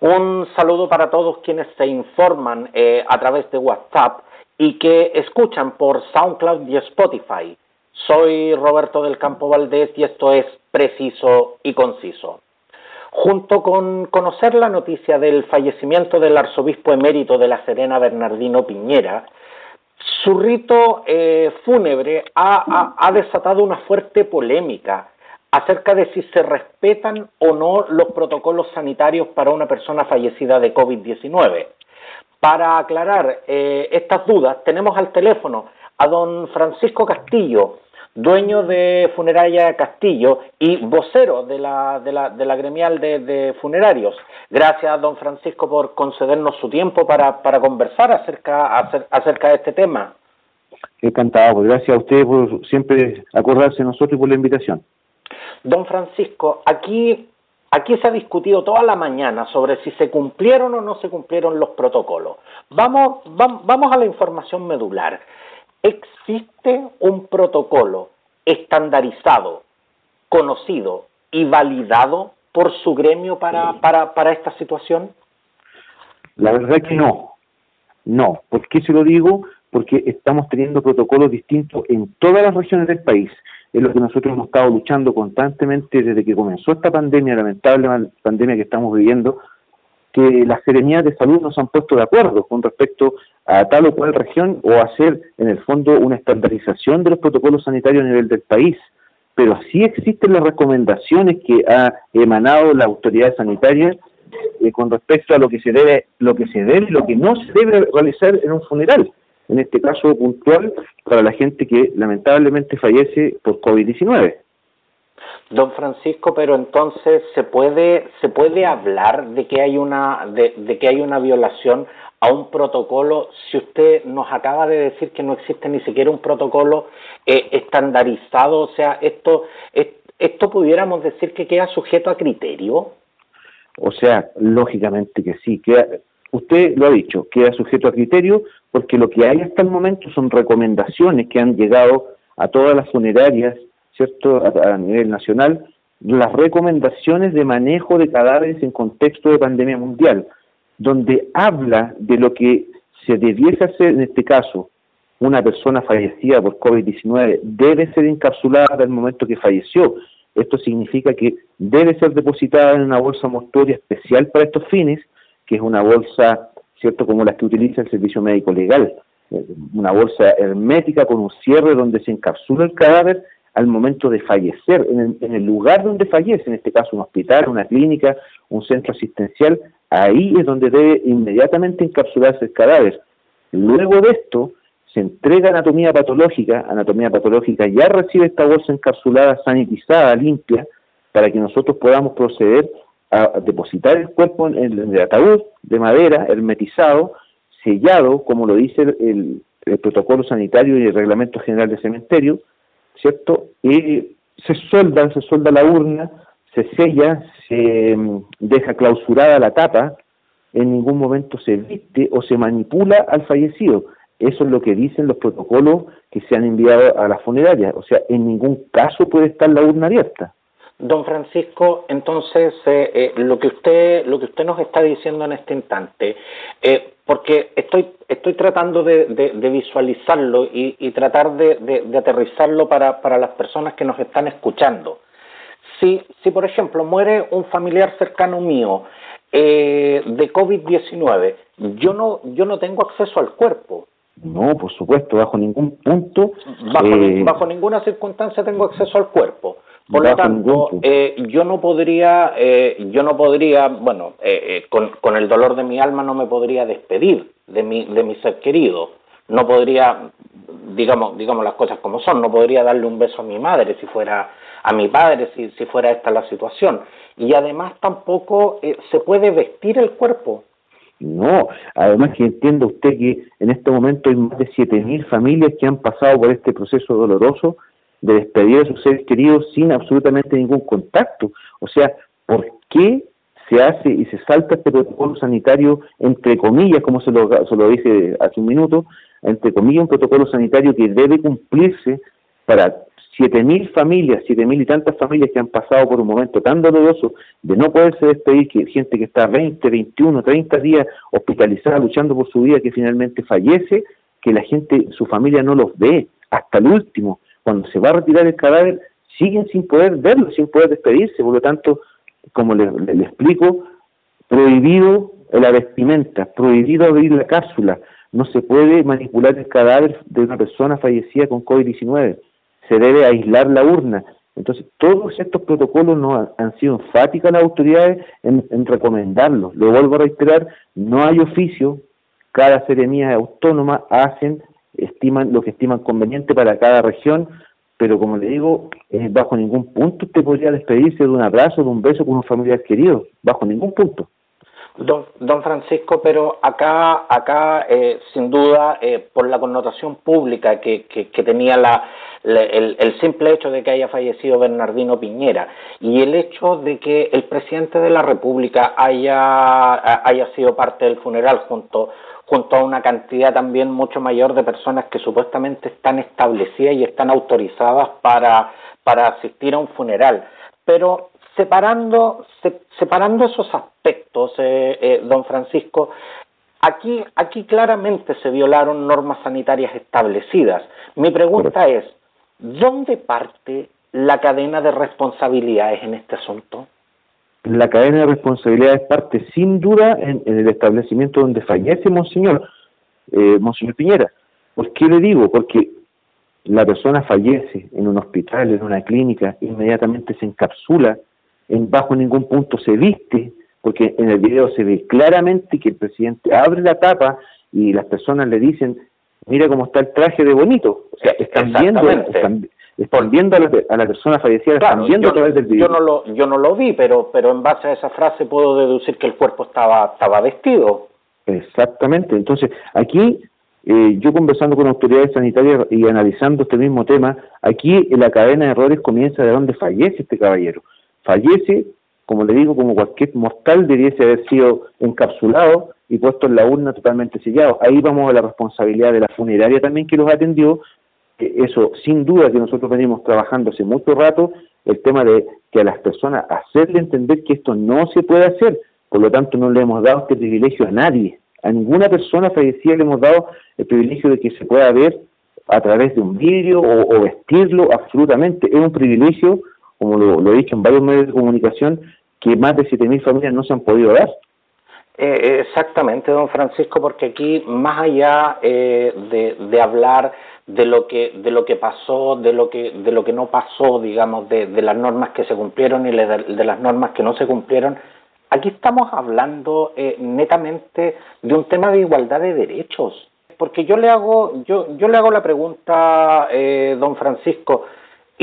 Un saludo para todos quienes se informan eh, a través de WhatsApp y que escuchan por SoundCloud y Spotify. Soy Roberto del Campo Valdés y esto es Preciso y Conciso. Junto con conocer la noticia del fallecimiento del arzobispo emérito de La Serena, Bernardino Piñera, su rito eh, fúnebre ha, desatado una fuerte polémica acerca de si se respetan o no los protocolos sanitarios para una persona fallecida de COVID-19. Para aclarar eh, estas dudas, tenemos al teléfono a don Francisco Castillo, dueño de Funeraria Castillo y vocero de la, de la, de la gremial de, funerarios. Gracias, don Francisco, por concedernos su tiempo para, para conversar acerca, acerca de este tema. Encantado, pues gracias a usted por siempre acordarse de nosotros y por la invitación. Don Francisco, aquí, aquí se ha discutido toda la mañana sobre si se cumplieron o no se cumplieron los protocolos. Vamos, vamos a la información medular. ¿Existe un protocolo estandarizado, conocido y validado por su gremio para, para, para esta situación? La verdad es que no. No. ¿Por qué se lo digo? Porque estamos teniendo protocolos distintos en todas las regiones del país. Es lo que nosotros hemos estado luchando constantemente desde que comenzó esta pandemia, lamentable pandemia que estamos viviendo, que las serenías de salud no se han puesto de acuerdo con respecto a tal o cual región o hacer en el fondo una estandarización de los protocolos sanitarios a nivel del país. Pero sí existen las recomendaciones que ha emanado la autoridad sanitaria eh, con respecto a lo que se debe, lo que se debe y lo que no se debe realizar en un funeral. En este caso puntual para la gente que lamentablemente fallece por COVID-19. Don Francisco, pero entonces se puede se puede hablar de que hay una de, que hay una violación a un protocolo si usted nos acaba de decir que no existe ni siquiera un protocolo eh, estandarizado, o sea, esto esto pudiéramos decir que queda sujeto a criterio. O sea, lógicamente que sí, queda, usted lo ha dicho, queda sujeto a criterio porque lo que hay hasta el momento son recomendaciones que han llegado a todas las funerarias ¿cierto?, a, nivel nacional, las recomendaciones de manejo de cadáveres en contexto de pandemia mundial, donde habla de lo que se debiese hacer en este caso. Una persona fallecida por COVID-19 debe ser encapsulada al momento que falleció. Esto significa que debe ser depositada en una bolsa mortuoria especial para estos fines, que es una bolsa, ¿cierto?, como las que utiliza el Servicio Médico Legal, eh, una bolsa hermética con un cierre donde se encapsula el cadáver al momento de fallecer, en el, lugar donde fallece, en este caso un hospital, una clínica, un centro asistencial, ahí es donde debe inmediatamente encapsularse el cadáver. Luego de esto, se entrega anatomía patológica, anatomía patológica ya recibe esta bolsa encapsulada, sanitizada, limpia, para que nosotros podamos proceder a depositar el cuerpo en el, ataúd de madera, hermetizado, sellado, como lo dice el, el protocolo sanitario y el reglamento general de cementerio, ¿cierto? Y se solda, se solda la urna, se sella, se mm, deja clausurada la tapa, en ningún momento se viste o se manipula al fallecido. Eso es lo que dicen los protocolos que se han enviado a las funerarias. O sea, en ningún caso puede estar la urna abierta. Don Francisco, entonces eh, eh, lo que usted lo que usted nos está diciendo en este instante, eh, porque estoy estoy tratando de, visualizarlo y, tratar de, aterrizarlo para, para las personas que nos están escuchando. Si, si por ejemplo muere un familiar cercano mío de COVID-19, yo no yo no tengo acceso al cuerpo. No, por supuesto, bajo ningún punto. Bajo, bajo ninguna circunstancia tengo acceso al cuerpo. Por lo tanto, eh, yo no podría, eh, yo no podría, bueno, eh, con, con, el dolor de mi alma no me podría despedir de mi, de mi ser querido. No podría, digamos, digamos las cosas como son, no podría darle un beso a mi madre si fuera, a mi padre si, si fuera esta la situación. Y además tampoco se puede vestir el cuerpo. No, además que entienda usted que en este momento hay más de 7.000 familias que han pasado por este proceso doloroso de despedir a sus seres queridos sin absolutamente ningún contacto. O sea, ¿por qué se hace y se salta este protocolo sanitario, entre comillas, como se lo, se lo dije hace un minuto, entre comillas, un protocolo sanitario que debe cumplirse para siete mil familias, siete mil y tantas familias que han pasado por un momento tan doloroso de no poderse despedir, que gente que está 20, 21, 30 días hospitalizada luchando por su vida, que finalmente fallece, que la gente, su familia no los ve hasta el último. Cuando se va a retirar el cadáver, siguen sin poder verlo, sin poder despedirse. Por lo tanto, como le, explico, prohibido la vestimenta, prohibido abrir la cápsula, no se puede manipular el cadáver de una persona fallecida con COVID-19, se debe aislar la urna. Entonces, todos estos protocolos no han, sido enfáticas las autoridades en, en recomendarlos. Lo vuelvo a reiterar, no hay oficio, cada seremía autónoma hacen, estiman lo que estiman conveniente para cada región, pero como le digo, eh, bajo ningún punto usted podría despedirse de un abrazo, de un beso con un familiar querido, bajo ningún punto. Don, don Francisco, pero acá, acá eh, sin duda, eh, por la connotación pública que, que, tenía la, el, el, simple hecho de que haya fallecido Bernardino Piñera y el hecho de que el presidente de la República haya, haya sido parte del funeral junto, junto a una cantidad también mucho mayor de personas que supuestamente están establecidas y están autorizadas para, para asistir a un funeral. Pero separando, separando esos aspectos, eh, eh, don Francisco, aquí, aquí claramente se violaron normas sanitarias establecidas. Mi pregunta es, ¿dónde parte la cadena de responsabilidades en este asunto? la cadena de responsabilidades parte sin duda en, el establecimiento donde fallece Monseñor, eh, Monseñor Piñera. ¿Por qué le digo? Porque la persona fallece en un hospital, en una clínica, inmediatamente se encapsula, en bajo ningún punto se viste, porque en el video se ve claramente que el presidente abre la tapa y las personas le dicen, mira cómo está el traje de bonito. O sea, están viendo, están viendo a la, persona fallecida, están viendo yo, a través del video. Yo no lo, yo no lo vi, pero, pero en base a esa frase puedo deducir que el cuerpo estaba, estaba vestido. Exactamente. Entonces, aquí, eh, yo conversando con autoridades sanitarias y analizando este mismo tema, aquí la cadena de errores comienza de donde fallece este caballero. Fallece, como le digo, como cualquier mortal debiese haber sido encapsulado y puesto en la urna totalmente sellado. Ahí vamos a la responsabilidad de la funeraria también que los atendió, eso sin duda que nosotros venimos trabajando hace mucho rato, el tema de que a las personas hacerle entender que esto no se puede hacer, por lo tanto no le hemos dado este privilegio a nadie, a ninguna persona fallecida le hemos dado el privilegio de que se pueda ver a través de un vídeo o, vestirlo absolutamente, es un privilegio, como lo, he dicho en varios medios de comunicación, que más de 7.000 familias no se han podido dar. Eh, exactamente, don Francisco, porque aquí, más allá eh, de, de hablar de lo que de lo que pasó de lo que de lo que no pasó digamos de, las normas que se cumplieron y de, las normas que no se cumplieron aquí estamos hablando eh, netamente de un tema de igualdad de derechos porque yo le hago yo yo le hago la pregunta eh, don Francisco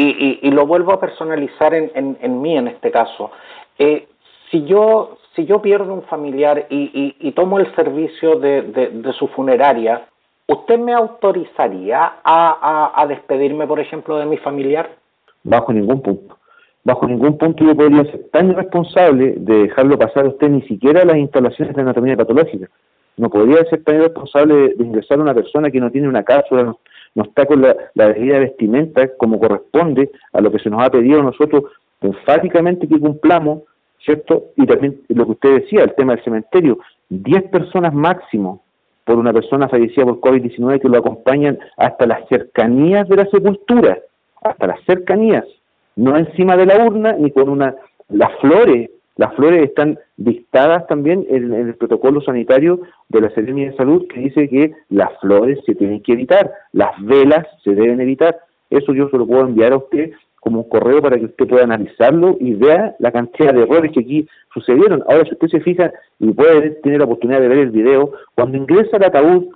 y, y, lo vuelvo a personalizar en, en, en mí en este caso eh, si yo si yo pierdo un familiar y, y tomo el servicio de, su funeraria ¿Usted me autorizaría a, despedirme, por ejemplo, de mi familiar? Bajo ningún punto. Bajo ningún punto yo podría ser tan irresponsable de dejarlo pasar a usted ni siquiera a las instalaciones de anatomía patológica. No podría ser tan irresponsable de, ingresar a una persona que no tiene una cápsula, no, está con la, la debida vestimenta como corresponde a lo que se nos ha pedido a nosotros enfáticamente que cumplamos, ¿cierto? Y también lo que usted decía, el tema del cementerio, 10 personas máximo por una persona fallecida por COVID-19 que lo acompañan hasta las cercanías de la sepultura, hasta las cercanías, no encima de la urna ni con una... Las flores, las flores están dictadas también en, el protocolo sanitario de la Serenia de Salud que dice que las flores se tienen que evitar, las velas se deben evitar. Eso yo se lo puedo enviar a usted como un correo para que usted pueda analizarlo y vea la cantidad de errores que aquí sucedieron. Ahora, si usted se fija y puede tener la oportunidad de ver el video, cuando ingresa el ataúd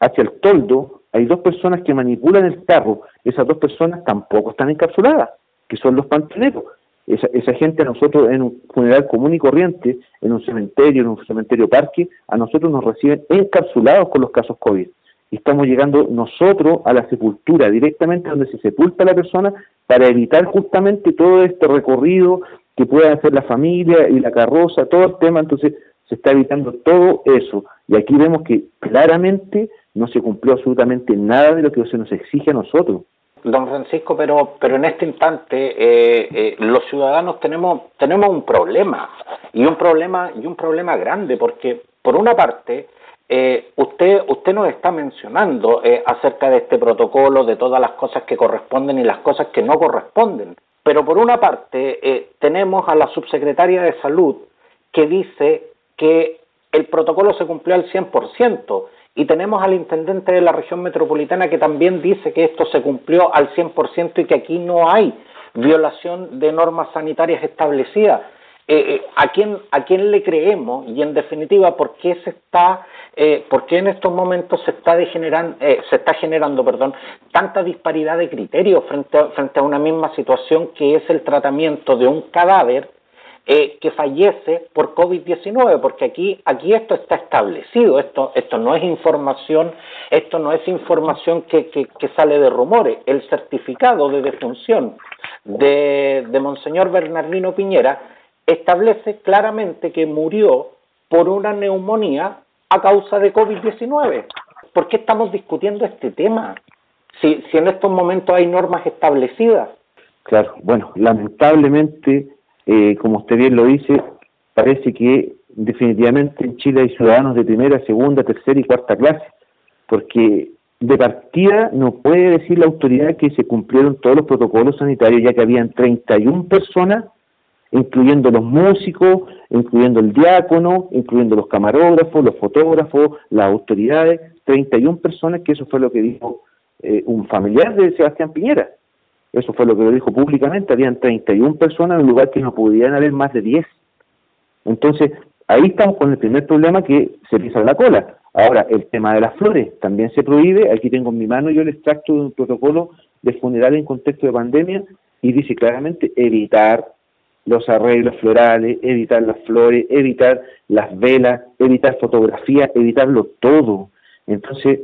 hacia el toldo, hay dos personas que manipulan el carro. Esas dos personas tampoco están encapsuladas, que son los pantoneros. Esa, esa gente a nosotros en un funeral común y corriente, en un cementerio, en un cementerio parque, a nosotros nos reciben encapsulados con los casos COVID estamos llegando nosotros a la sepultura, directamente donde se sepulta la persona, para evitar justamente todo este recorrido que pueda hacer la familia y la carroza, todo el tema, entonces se está evitando todo eso. Y aquí vemos que claramente no se cumplió absolutamente nada de lo que se nos exige a nosotros. Don Francisco, pero, pero en este instante eh, eh, los ciudadanos tenemos, tenemos un problema y un problema y un problema grande porque por una parte eh, usted usted nos está mencionando acerca de este protocolo, de todas las cosas que corresponden y las cosas que no corresponden, pero por una parte tenemos a la subsecretaria de salud que dice que el protocolo se cumplió al 100%. Y tenemos al intendente de la región metropolitana que también dice que esto se cumplió al 100% y que aquí no hay violación de normas sanitarias establecidas. Eh, eh, ¿a, quién, ¿A quién le creemos? Y en definitiva, ¿por qué se está, eh, por qué en estos momentos se está, degenerando, se está generando perdón, tanta disparidad de criterios frente frente a una misma situación que es el tratamiento de un cadáver eh, que fallece por COVID-19, porque aquí, aquí esto está establecido, esto, esto no es información, esto no es información que, que, sale de rumores, el certificado de defunción de, de Monseñor Bernardino Piñera establece claramente que murió por una neumonía a causa de COVID-19. ¿Por qué estamos discutiendo este tema? Si, si en estos momentos hay normas establecidas. Claro, bueno, lamentablemente eh, como usted bien lo dice, parece que definitivamente en Chile hay ciudadanos de primera, segunda, tercera y cuarta clase, porque de partida no puede decir la autoridad que se cumplieron todos los protocolos sanitarios, ya que habían 31 personas, incluyendo los músicos, incluyendo el diácono, incluyendo los camarógrafos, los fotógrafos, las autoridades, 31 personas, que eso fue lo que dijo eh, un familiar de Sebastián Piñera. Eso fue lo que lo dijo públicamente. Habían 31 personas en un lugar que no podían haber más de 10. Entonces, ahí estamos con el primer problema que se pisa la cola. Ahora, el tema de las flores también se prohíbe. Aquí tengo en mi mano yo el extracto de un protocolo de funeral en contexto de pandemia y dice claramente evitar los arreglos florales, evitar las flores, evitar las velas, evitar fotografías, evitarlo todo. Entonces,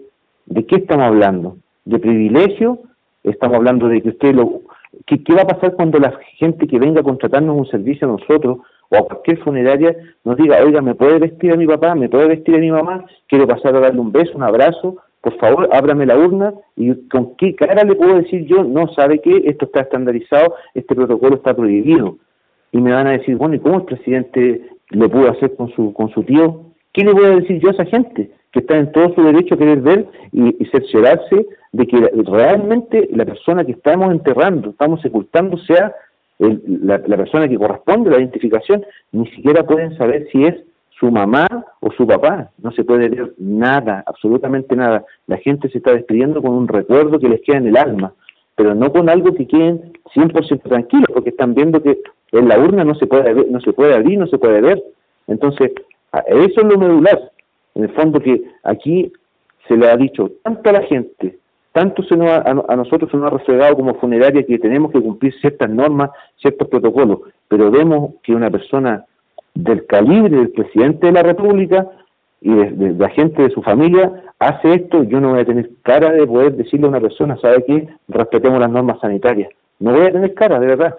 ¿de qué estamos hablando? ¿De privilegio Estamos hablando de que usted lo... ¿Qué, ¿Qué va a pasar cuando la gente que venga a contratarnos un servicio a nosotros o a cualquier funeraria nos diga, oiga, ¿me puede vestir a mi papá? ¿Me puede vestir a mi mamá? Quiero pasar a darle un beso, un abrazo. Por favor, ábrame la urna y con qué cara le puedo decir yo, no, sabe qué, esto está estandarizado, este protocolo está prohibido. Y me van a decir, bueno, ¿y cómo el presidente le pudo hacer con su, con su tío? ¿Qué le voy a decir yo a esa gente que está en todo su derecho a querer ver y, y cerciorarse de que realmente la persona que estamos enterrando, estamos sepultando, sea la, persona que corresponde a la identificación, ni siquiera pueden saber si es su mamá o su papá. No se puede ver nada, absolutamente nada. La gente se está despidiendo con un recuerdo que les queda en el alma, pero no con algo que queden 100% tranquilos, porque están viendo que en la urna no se puede no se puede abrir, no se puede ver. Entonces, eso es lo medular. En el fondo que aquí se le ha dicho tanto a la gente tanto se nos a, nosotros se nos ha refregado como funeraria que tenemos que cumplir ciertas normas, ciertos protocolos, pero vemos que una persona del calibre del presidente de la República y de, la gente de su familia hace esto, yo no voy a tener cara de poder decirle a una persona, ¿sabe qué? Respetemos las normas sanitarias. No voy a tener cara, de verdad.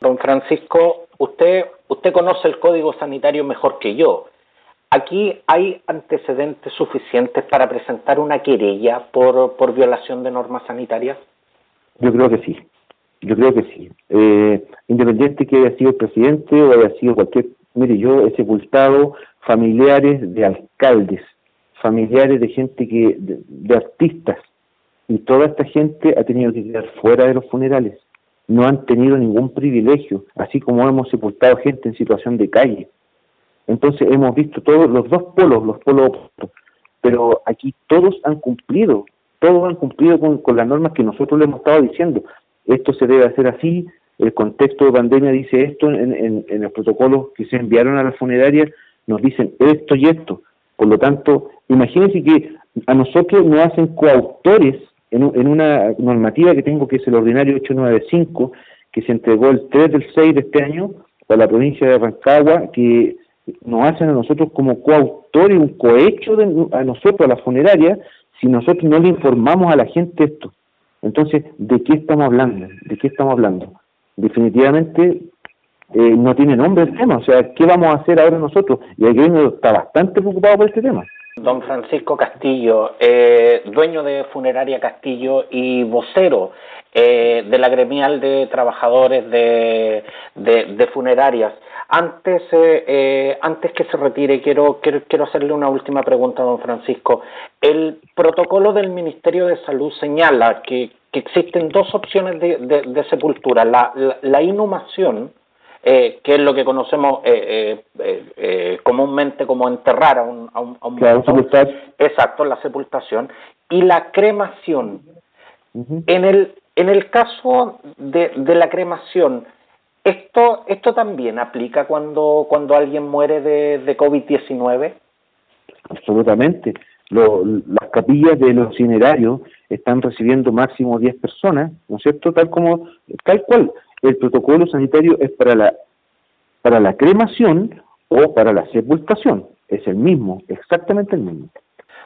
Don Francisco, usted, usted conoce el código sanitario mejor que yo. Aquí hay antecedentes suficientes para presentar una querella por, por violación de normas sanitarias. Yo creo que sí, yo creo que sí. Eh, independiente que haya sido el presidente o haya sido cualquier... Mire, yo he sepultado familiares de alcaldes, familiares de gente que... de, de artistas, y toda esta gente ha tenido que quedar fuera de los funerales. No han tenido ningún privilegio, así como hemos sepultado gente en situación de calle. Entonces hemos visto todos los dos polos, los polos opuestos, pero aquí todos han cumplido, todos han cumplido con, las normas que nosotros le hemos estado diciendo. Esto se debe hacer así, el contexto de pandemia dice esto, en, en, los protocolos que se enviaron a las funerarias nos dicen esto y esto. Por lo tanto, imagínense que a nosotros nos hacen coautores en, en una normativa que tengo que es el ordinario 895, que se entregó el 3 del 6 de este año para la provincia de Rancagua, que nos hacen a nosotros como coautores, un cohecho de, a nosotros, a la funeraria, si nosotros no le informamos a la gente esto. Entonces, ¿de qué estamos hablando? ¿De qué estamos hablando? Definitivamente eh, no tiene nombre el tema. O sea, ¿qué vamos a hacer ahora nosotros? Y el gremio está bastante preocupado por este tema. Don Francisco Castillo, eh, dueño de Funeraria Castillo y vocero eh, de la gremial de trabajadores de, de, funerarias. Antes, eh, antes que se retire, quiero, quiero, quiero hacerle una última pregunta, don Francisco. El protocolo del Ministerio de Salud señala que, que existen dos opciones de, de, sepultura, la, la inhumación, eh, que es lo que conocemos eh, eh, comúnmente como enterrar a un, a un, Exacto, la sepultación. Y la cremación. en, el, en el caso de, de la cremación, ¿esto, ¿esto también aplica cuando, cuando alguien muere de, de COVID-19? Absolutamente. las capillas de los incinerarios están recibiendo máximo 10 personas, ¿no es cierto? Tal como, tal cual el protocolo sanitario es para la, para la cremación o para la sepultación. Es el mismo, exactamente el mismo.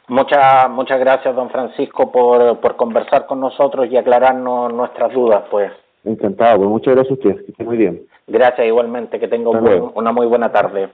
Muchas, muchas gracias, don Francisco, por, por conversar con nosotros y aclararnos nuestras dudas, pues. Encantado, pues muchas gracias a usted, que esté muy bien. Gracias igualmente, que tenga una muy buena tarde.